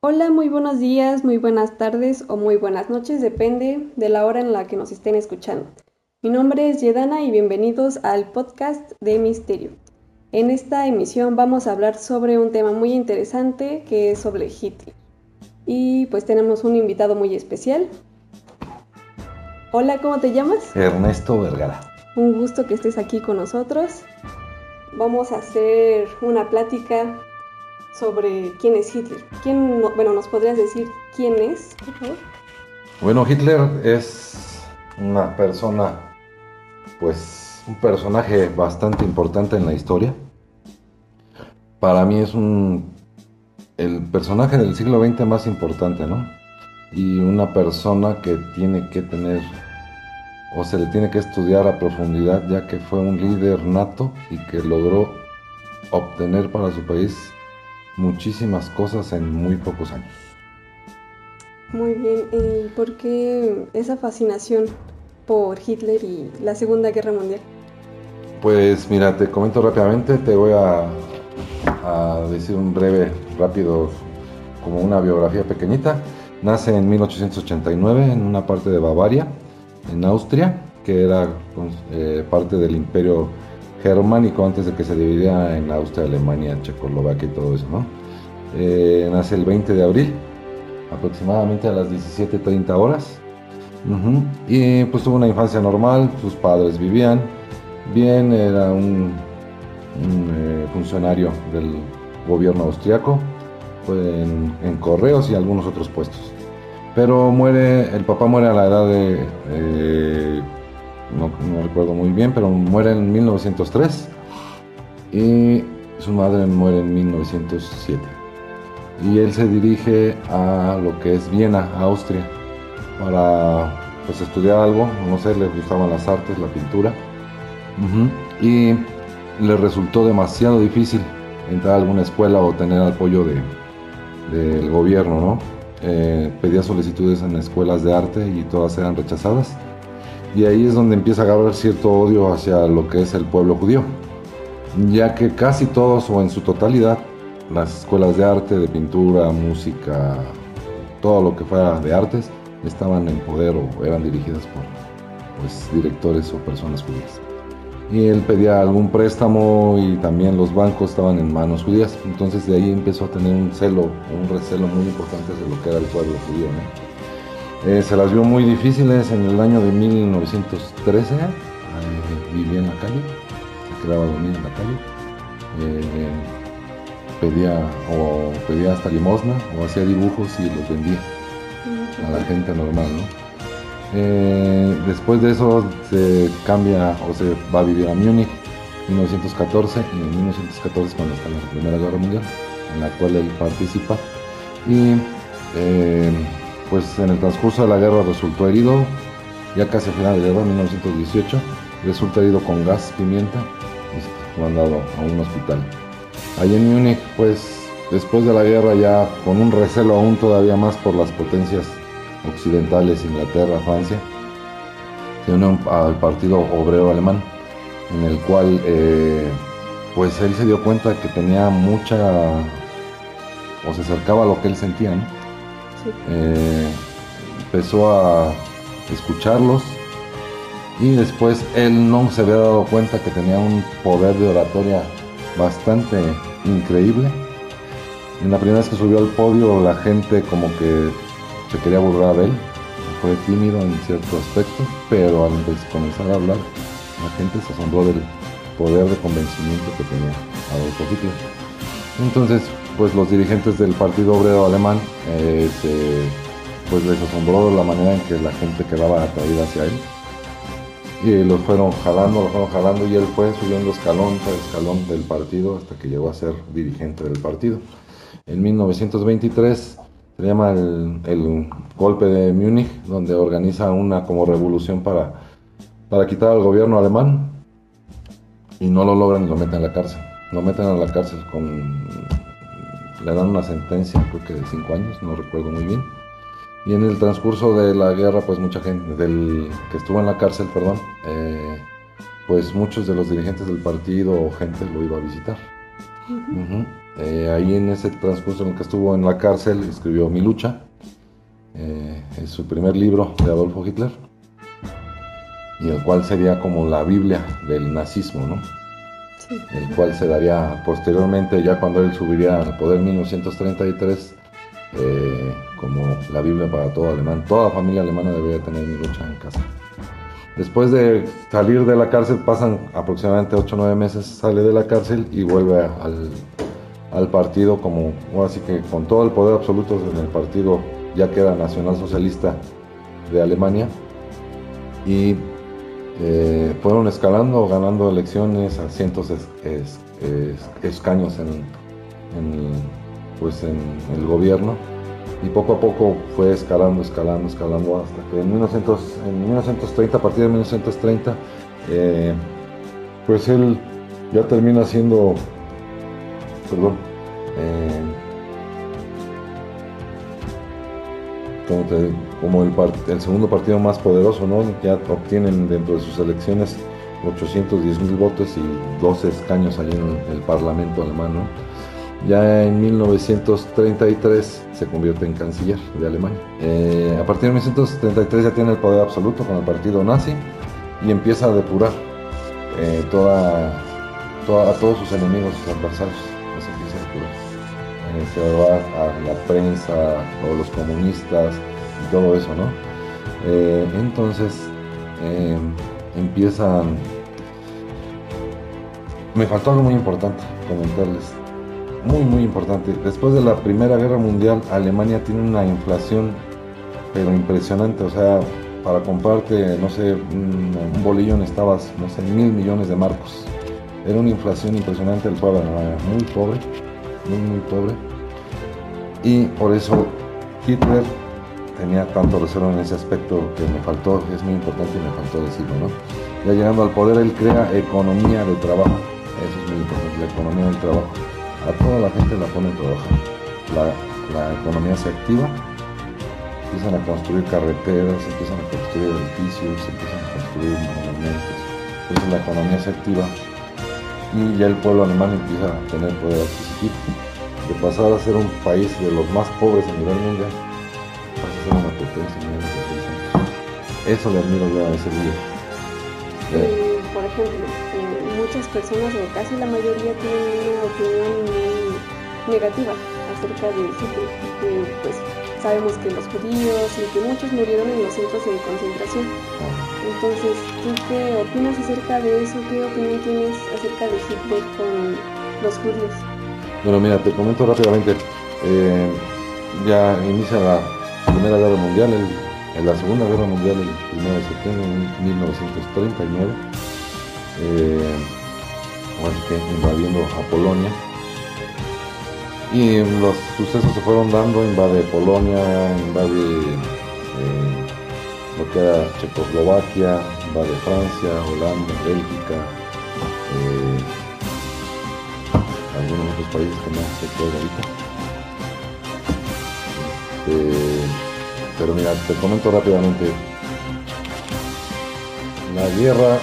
Hola, muy buenos días, muy buenas tardes o muy buenas noches, depende de la hora en la que nos estén escuchando. Mi nombre es Yedana y bienvenidos al podcast de Misterio. En esta emisión vamos a hablar sobre un tema muy interesante que es sobre Hitler. Y pues tenemos un invitado muy especial. Hola, ¿cómo te llamas? Ernesto Vergara. Un gusto que estés aquí con nosotros. Vamos a hacer una plática sobre quién es Hitler. ¿Quién, bueno, nos podrías decir quién es, por favor? Bueno, Hitler es una persona, pues, un personaje bastante importante en la historia. Para mí es un el personaje del siglo XX más importante, ¿no? Y una persona que tiene que tener o se le tiene que estudiar a profundidad ya que fue un líder nato y que logró obtener para su país muchísimas cosas en muy pocos años. Muy bien, ¿y por qué esa fascinación por Hitler y la Segunda Guerra Mundial? Pues mira, te comento rápidamente, te voy a, a decir un breve, rápido, como una biografía pequeñita. Nace en 1889 en una parte de Bavaria, en Austria, que era eh, parte del imperio germánico antes de que se dividiera en Austria, Alemania, Checoslovaquia y todo eso, ¿no? Eh, nace el 20 de abril, aproximadamente a las 17.30 horas. Y pues tuvo una infancia normal, sus padres vivían bien, era un, eh, funcionario del gobierno austriaco, en, correos y algunos otros puestos. Pero muere, el papá muere a la edad de, eh, no, recuerdo muy bien, pero muere en 1903 y su madre muere en 1907. Y él se dirige a lo que es Viena, Austria, para pues, estudiar algo, no sé, le gustaban las artes, la pintura, y le resultó demasiado difícil entrar a alguna escuela o tener apoyo de, del gobierno, ¿no? Eh, pedía solicitudes en escuelas de arte y todas eran rechazadas. Y ahí es donde empieza a agarrar cierto odio hacia lo que es el pueblo judío, ya que casi todos o en su totalidad las escuelas de arte, de pintura, música, todo lo que fuera de artes, estaban en poder o eran dirigidas por pues, directores o personas judías y él pedía algún préstamo y también los bancos estaban en manos judías. Entonces de ahí empezó a tener un celo, un recelo muy importante de lo que era el pueblo judío. Eh, se las vio muy difíciles en el año de 1913, eh, vivía en la calle, se quedaba dormido en la calle, eh, pedía, o pedía hasta limosna o hacía dibujos y los vendía a la gente normal. ¿no? Después de eso se cambia o se va a vivir a Múnich 1914 y en 1914 cuando está en la Primera Guerra Mundial en la cual él participa y pues en el transcurso de la guerra resultó herido ya casi al final de guerra 1918 resulta herido con gas pimienta y fue mandado a un hospital. Allí en Múnich pues después de la guerra ya con un recelo aún todavía más por las potencias occidentales, Inglaterra, Francia, se unió al Partido Obrero Alemán, en el cual eh, pues él se dio cuenta que tenía mucha, o se acercaba a lo que él sentía, eh, empezó a escucharlos y después él no se había dado cuenta que tenía un poder de oratoria bastante increíble. En la primera vez que subió al podio la gente como que se quería burlar de él, fue tímido en cierto aspecto, pero al comenzar a hablar, la gente se asombró del poder de convencimiento que tenía Adolfo Hitler. Entonces, pues los dirigentes del Partido Obrero Alemán eh, pues les asombró la manera en que la gente quedaba atraída hacia él. Y lo fueron jalando, lo fueron jalando y él fue subiendo escalón tras escalón del partido hasta que llegó a ser dirigente del partido. En 1923 se llama el, golpe de Múnich, donde organiza una como revolución para, para quitar al gobierno alemán y no lo logran y lo meten a la cárcel. Lo meten a la cárcel con... le dan una sentencia, creo que de cinco años, no recuerdo muy bien. Y en el transcurso de la guerra, pues mucha gente, del que estuvo en la cárcel, perdón, eh, pues muchos de los dirigentes del partido o gente lo iba a visitar. Eh, ahí en ese transcurso en el que estuvo en la cárcel escribió Mi lucha, eh, es su primer libro de Adolfo Hitler, y el cual sería como la Biblia del nazismo, ¿no? El cual se daría posteriormente, ya cuando él subiría al poder en 1933, eh, como la Biblia para todo alemán. Toda familia alemana debería tener Mi lucha en casa. Después de salir de la cárcel, pasan aproximadamente 8 o 9 meses, sale de la cárcel y vuelve al, al partido como, así que con todo el poder absoluto en el partido ya queda nacional socialista de Alemania y eh, fueron escalando, ganando elecciones a cientos de escaños en, pues en el gobierno. Y poco a poco fue escalando, escalando, escalando hasta que en, 1900, en 1930, a partir de 1930, eh, pues él ya termina siendo perdón, eh, el, el, segundo partido más poderoso, ¿no? Ya obtienen dentro de sus elecciones 810 mil votos y 12 escaños allí en el Parlamento alemán, Ya en 1933 se convierte en canciller de Alemania. Eh, a partir de 1933 ya tiene el poder absoluto con el partido nazi y empieza a depurar eh, toda, a todos sus enemigos, sus adversarios se va a la prensa o los comunistas todo eso, ¿no? Eh, entonces eh, empiezan... Me faltó algo muy importante comentarles. Muy, muy importante. Después de la Primera Guerra Mundial, Alemania tiene una inflación, pero impresionante. O sea, para comprarte, no sé, un, bolillo necesitabas, no sé, mil millones de marcos. Era una inflación impresionante, el pueblo muy pobre, muy, muy pobre y por eso Hitler tenía tanto reserva en ese aspecto que me faltó, es muy importante y me faltó decirlo, ¿no? Ya llegando al poder, él crea economía de trabajo, eso es muy importante, la economía del trabajo. A toda la gente la pone a trabajar, la, la economía se activa, empiezan a construir carreteras, empiezan a construir edificios, empiezan a construir monumentos, entonces la economía se activa y ya el pueblo alemán empieza a tener poder adquisitivo de pasar a ser un país de los más pobres a nivel mundial, en menos de años. Eso le admiro yo a ese día. Eh, por ejemplo, eh, muchas personas, o casi la mayoría, tienen una opinión muy negativa acerca de Hitler, que pues sabemos que los judíos y que muchos murieron en los centros de concentración. Entonces, ¿tú qué opinas acerca de eso? ¿Qué opinión tienes acerca de Hitler con los judíos? Bueno, mira, te comento rápidamente. Eh, ya inicia la Primera Guerra Mundial, en la Segunda Guerra Mundial el 1 de septiembre de 1939. Eh, invadiendo a Polonia. Y los sucesos se fueron dando, invade Polonia, invade eh, lo que era Checoslovaquia, invade Francia, Holanda, Bélgica, algunos otros países que no se ahorita. Este, pero mira, te comento rápidamente. La guerra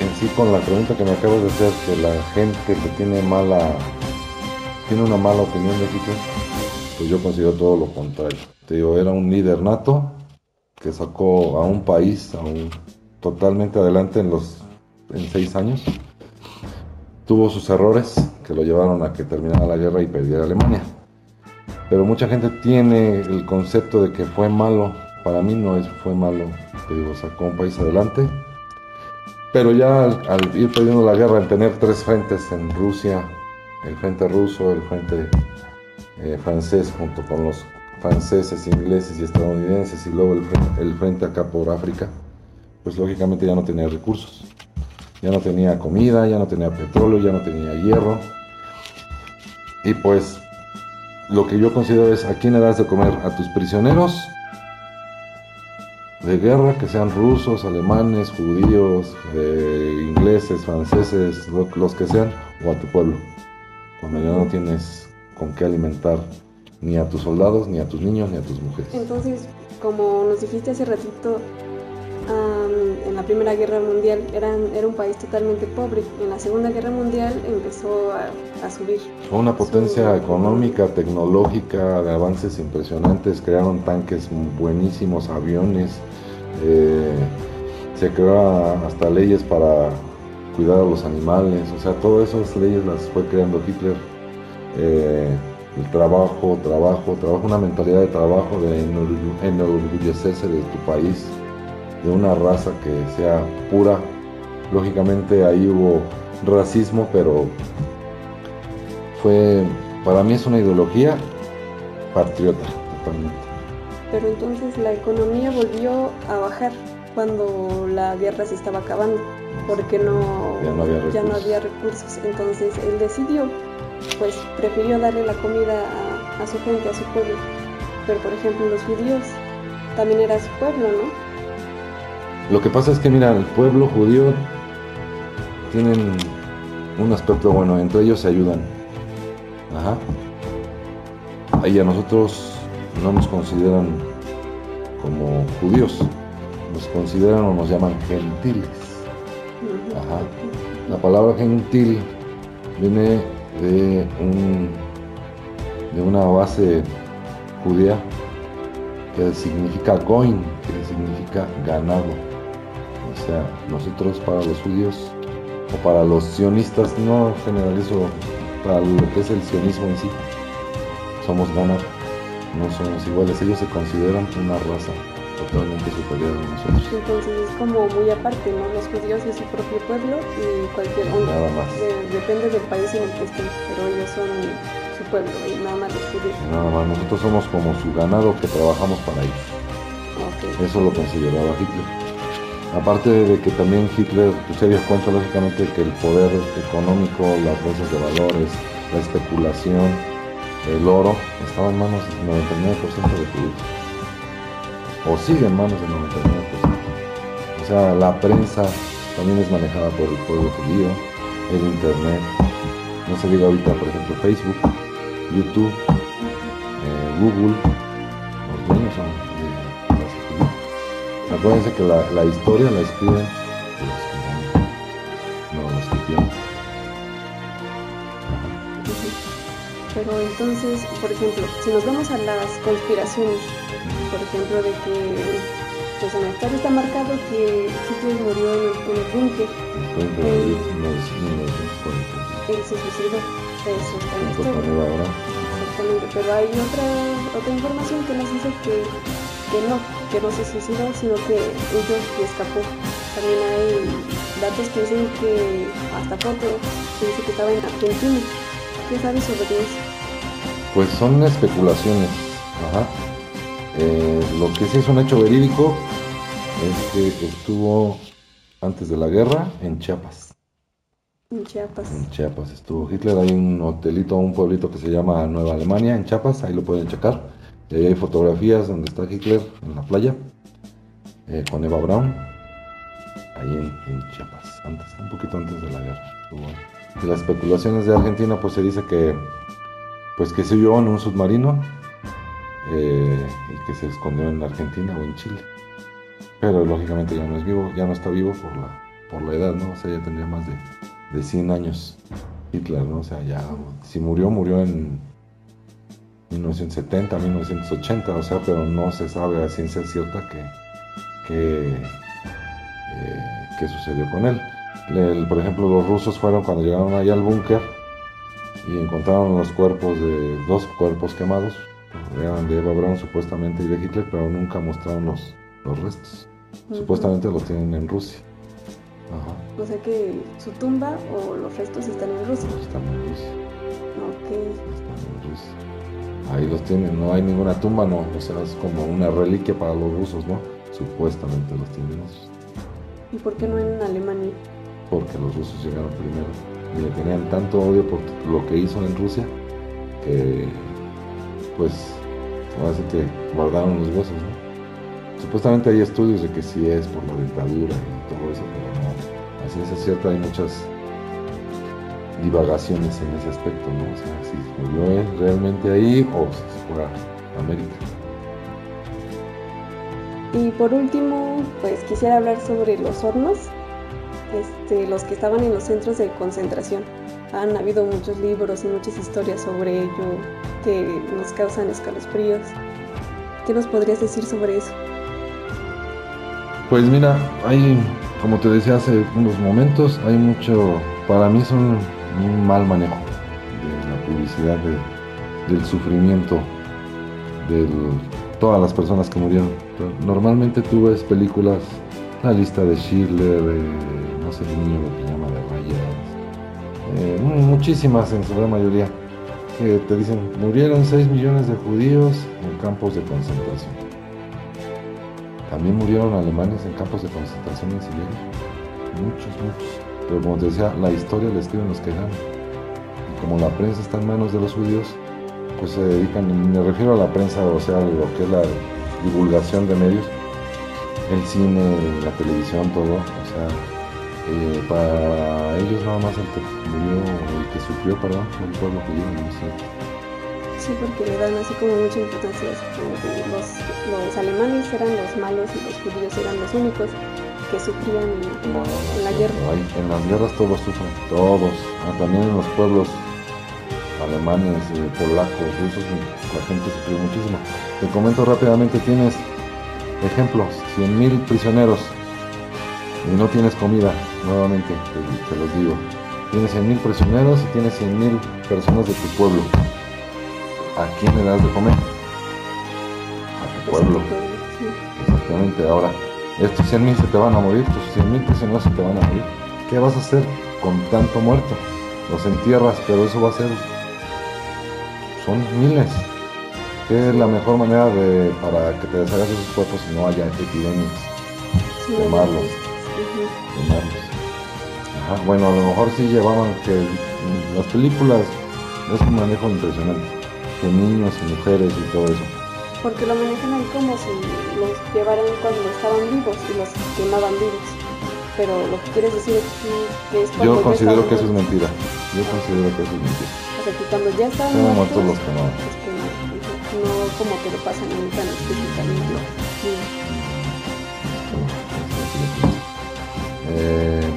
en sí con la pregunta que me acabas de hacer, que la gente que tiene mala, tiene una mala opinión de Hitler, pues yo considero todo lo contrario. Te digo, era un líder nato que sacó a un país a un, totalmente adelante en los en seis años tuvo sus errores que lo llevaron a que terminara la guerra y perdiera Alemania. Pero mucha gente tiene el concepto de que fue malo. Para mí no es, fue malo. Te digo, sacó un país adelante. Pero ya al, ir perdiendo la guerra, en tener tres frentes en Rusia, el frente ruso, el frente eh, francés junto con los franceses, ingleses y estadounidenses y luego el el frente acá por África, pues lógicamente ya no tenía recursos. Ya no tenía comida, ya no tenía petróleo, ya no tenía hierro. Y pues lo que yo considero es a quién le das de comer a tus prisioneros de guerra, que sean rusos, alemanes, judíos, eh, ingleses, franceses, los que sean, o a tu pueblo. Cuando ya no tienes con qué alimentar ni a tus soldados, ni a tus niños, ni a tus mujeres. Entonces, como nos dijiste hace ratito, la Primera Guerra Mundial eran, era un país totalmente pobre. En la Segunda Guerra Mundial empezó a, subir. Fue una potencia económica, tecnológica, de avances impresionantes. Crearon tanques buenísimos, aviones. Eh, se crearon hasta leyes para cuidar a los animales. O sea, todas esas leyes las fue creando Hitler. Eh, el trabajo, trabajo, trabajo, una mentalidad de trabajo, de enorgullecerse de tu país, de una raza que sea pura. Lógicamente ahí hubo racismo, pero fue, para mí es una ideología patriota, totalmente. Pero entonces la economía volvió a bajar cuando la guerra se estaba acabando, porque no, ya no había Ya no había recursos. Entonces él decidió pues prefirió darle la comida a, su gente, a su pueblo. Pero por ejemplo los judíos también era su pueblo, ¿no? Lo que pasa es que mira, el pueblo judío tienen un aspecto bueno, entre ellos se ayudan. Ajá. A nosotros no nos consideran como judíos, nos consideran o nos llaman gentiles. La palabra gentil viene de, un, de una base judía que significa goin, que significa ganado. O sea, nosotros para los judíos o para los sionistas, no generalizo, para lo que es el sionismo en sí, somos ganado, no somos iguales, ellos se consideran una raza totalmente superior a nosotros. Entonces es como muy aparte, ¿no? Los judíos es su propio pueblo y cualquier Nada más. depende del país en el que estén, pero ellos son su pueblo y nada más los judíos. Nada más, nosotros somos como su ganado que trabajamos para ellos. Eso lo consideraba Hitler. Aparte de que también Hitler pues, se dio cuenta lógicamente que el poder económico, las bolsas de valores, la especulación, el oro, estaba en manos del 99% de judíos o sigue en manos del 99%. O sea, la prensa también es manejada por el pueblo judío, el internet, no se diga ahorita, por ejemplo, Facebook, YouTube, eh, Google, Acuérdense que la, la, historia la escriben los que no, no los que. Pero entonces, por ejemplo, si nos vamos a las conspiraciones, por ejemplo, de que pues en la historia está marcado que Hitler murió en el, en el búnker. Él se suicidó. Eso está. Exactamente, pero hay otra, otra información que nos dice que, que no, que no se suicidó, sino que huyó y escapó. También hay datos que dicen que, hasta foto, que dice que estaba en Argentina. ¿Qué sabes sobre eso? Pues son especulaciones. Ajá. Eh, lo que sí es un hecho verídico es que estuvo antes de la guerra en Chiapas. En Chiapas. En Chiapas estuvo Hitler. Hay un hotelito, un pueblito que se llama Nueva Alemania en Chiapas, ahí lo pueden checar. Y ahí hay fotografías donde está Hitler en la playa eh, con Eva Braun, ahí en, Chiapas, antes, un poquito antes de la guerra. Y las especulaciones de Argentina, pues se dice que, pues que se huyó en un submarino eh, y que se escondió en Argentina o en Chile. Pero lógicamente ya no es vivo, ya no está vivo por la, por la edad, ¿no? O sea, ya tendría más de, de 100 años Hitler, ¿no? O sea, ya, si murió, murió en 1970, 1980, o sea, pero no se sabe a ciencia cierta que, que, eh, sucedió con él. por ejemplo, los rusos fueron cuando llegaron allá al búnker y encontraron los cuerpos de dos cuerpos quemados, eran de Eva Braun supuestamente y de Hitler, pero nunca mostraron los, los restos. Supuestamente los tienen en Rusia. O sea que su tumba o los restos están en Rusia. Están en Rusia. Ok. Están en Rusia. Ahí los tienen, no hay ninguna tumba, no. O sea, es como una reliquia para los rusos, ¿no? Supuestamente los tienen ¿Y por qué no en Alemania? Porque los rusos llegaron primero y le tenían tanto odio por lo que hizo en Rusia que pues así que guardaron los huesos, ¿no? Supuestamente hay estudios de que sí es por la dictadura y todo eso, pero no. Así es cierto, hay muchas divagaciones en ese aspecto, ¿no? O sea, si murió él realmente ahí o si se fue a América. Y por último, pues quisiera hablar sobre los hornos, este, los que estaban en los centros de concentración. Han habido muchos libros y muchas historias sobre ello que nos causan escalofríos. ¿Qué nos podrías decir sobre eso? Pues mira, hay, como te decía hace unos momentos, hay mucho, para mí son un mal manejo de la publicidad, del sufrimiento de todas las personas que murieron. Normalmente tú ves películas, la lista de Schindler, no sé, el niño de pijama de rayas, muchísimas en su gran mayoría, te dicen, murieron 6 millones de judíos en campos de concentración. También murieron alemanes en campos de concentración en Siberia. Muchos, muchos. Pero como te decía, la historia la escriben los que. Y como la prensa está en manos de los judíos, pues se dedican, me refiero a la prensa, o sea, lo que es la divulgación de medios, el cine, la televisión, todo. O sea, eh, para ellos nada más el que murió, el que sufrió, perdón, el pueblo judío, no sé Sí, porque le dan así como mucha importancia, como que los alemanes eran los malos y los judíos eran los únicos que sufrían en, la guerra. en las guerras todos sufren, todos, ah, también en los pueblos alemanes, eh, polacos, rusos, la gente sufrió muchísimo. Te comento rápidamente, tienes ejemplos, 100.000 prisioneros y no tienes comida, nuevamente te, te los digo. Tienes 100.000 prisioneros y tienes 100.000 personas de tu pueblo. ¿a quién le das de comer? A tu pueblo. Exactamente. Ahora, estos 100 mil se te van a morir, tus 100 mil prisioneros se te van a morir. ¿Qué vas a hacer con tanto muerto? Los entierras, pero eso va a ser. Son miles. ¿Qué es la mejor manera de, para que te deshagas de esos cuerpos si no haya epidemias? Quemarlos. Quemarlos. Bueno, a lo mejor sí llevaban que las películas es un manejo impresionante de niños y mujeres y todo eso. Porque lo manejan ahí como si los llevaran cuando estaban vivos y los quemaban vivos. Pero lo que quieres decir es que es Yo considero que eso es mentira. Yo considero que eso es mentira. O sea, que cuando ya estaban muertos, muertos los quemaban. no como que lo pasan en tan específicamente. Eh,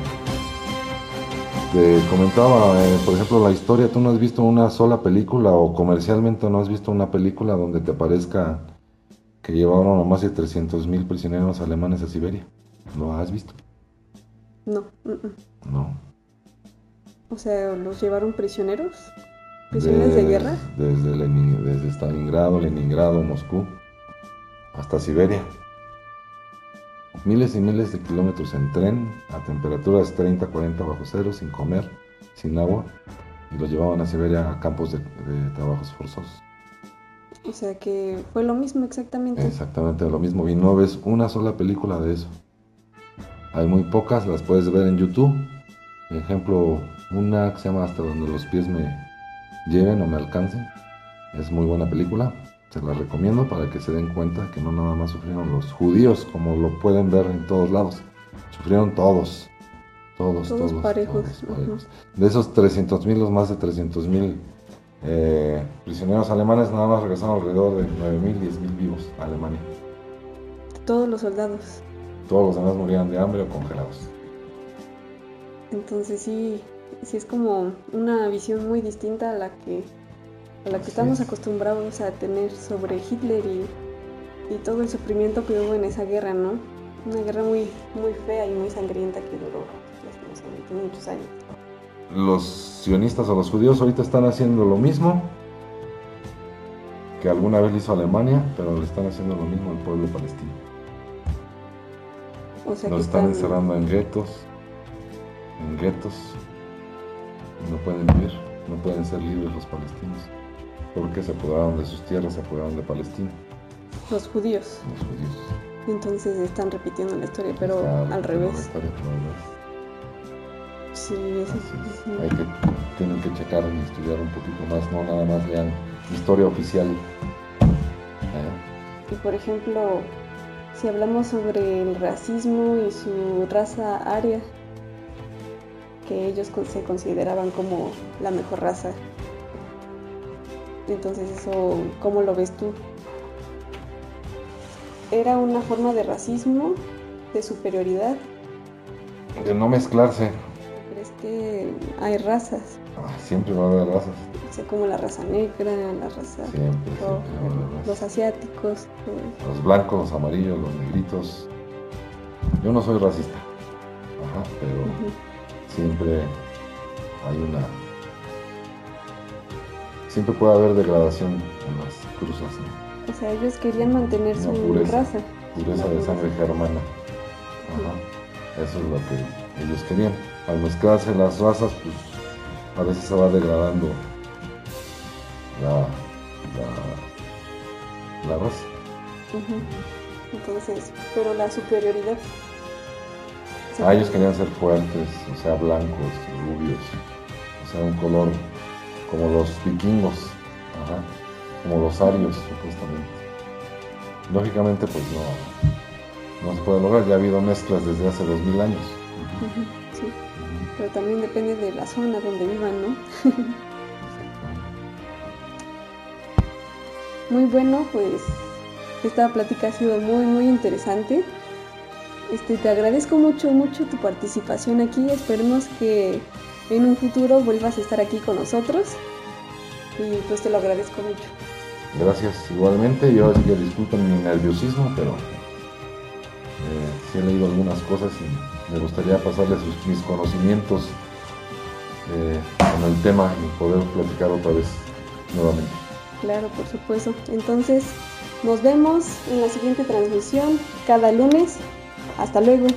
te comentaba, eh, por ejemplo, la historia, tú no has visto una sola película o comercialmente no has visto una película donde te parezca que llevaron a más de 300 mil prisioneros alemanes a Siberia. ¿Lo has visto? No. No. O sea, ¿los llevaron prisioneros? ¿Prisioneros de, guerra? Desde, desde Stalingrado, Leningrado, Moscú, hasta Siberia miles y miles de kilómetros en tren a temperaturas 30, 40 bajo cero, sin comer, sin agua, y los llevaban a Siberia a campos de, trabajos forzosos. O sea que fue lo mismo exactamente. Exactamente lo mismo, y no ves una sola película de eso. Hay muy pocas, las puedes ver en YouTube. Ejemplo, una que se llama Hasta donde los pies me lleven o me alcancen. Es muy buena película. Se la recomiendo para que se den cuenta que no nada más sufrieron los judíos, como lo pueden ver en todos lados. Sufrieron todos. Todos, todos. todos parejos. De esos 300.000, los más de 300.000 eh, prisioneros alemanes, nada más regresaron alrededor de 9.000, 10.000 vivos a Alemania. Todos los soldados. Todos los demás morían de hambre o congelados. Entonces sí, sí es como una visión muy distinta a la que a la que estamos acostumbrados a tener sobre Hitler y, todo el sufrimiento que hubo en esa guerra, ¿no? Una guerra muy, muy fea y muy sangrienta que duró muchos años. Los sionistas o los judíos ahorita están haciendo lo mismo que alguna vez hizo Alemania, pero le están haciendo lo mismo al pueblo palestino. O sea Los están, encerrando en guetos, en guetos, no pueden vivir, no pueden ser libres los palestinos porque se apoderaron de sus tierras, se apoderaron de Palestina. Los judíos. Los judíos. Entonces están repitiendo la historia, pero al revés. Sí, eso sí. Hay que, tienen que checar y estudiar un poquito más, no nada más lean historia oficial. ¿Eh? Y por ejemplo, si hablamos sobre el racismo y su raza aria, que ellos se consideraban como la mejor raza entonces eso, ¿cómo lo ves tú? era una forma de racismo, de superioridad. De no mezclarse. ¿Crees que hay razas? Ah, siempre va a haber razas. O sea, como la raza negra, la raza Siempre, roja, siempre los asiáticos. todo. Los blancos, los amarillos, los negritos. Yo no soy racista. Ajá, pero siempre hay una. Siempre puede haber degradación en las cruzas, ¿no? O sea, ellos querían mantener Una su pureza. raza. pureza de sangre germana. Ajá. Eso es lo que ellos querían. Al mezclarse las razas, pues a veces se va degradando la, la, la raza. Ujú. Entonces, pero la superioridad. Ah, ellos querían ser fuertes, o sea, blancos, rubios, o sea, un color como los vikingos, ajá, como los arios, supuestamente. Lógicamente, pues no, no se puede lograr, ya ha habido mezclas desde hace dos mil años. Ujú. Ujú, Sí, pero también depende de la zona donde vivan, ¿no? Muy bueno, pues esta plática ha sido muy, muy interesante. Este, te agradezco mucho, mucho tu participación aquí. Esperemos que en un futuro vuelvas a estar aquí con nosotros. Y pues te lo agradezco mucho. Gracias igualmente, yo así que disculpen mi nerviosismo, pero eh, sí he leído algunas cosas y me gustaría pasarles sus- mis conocimientos eh, con el tema y poder platicar otra vez nuevamente. Claro, por supuesto. Entonces, nos vemos en la siguiente transmisión cada lunes. Hasta luego.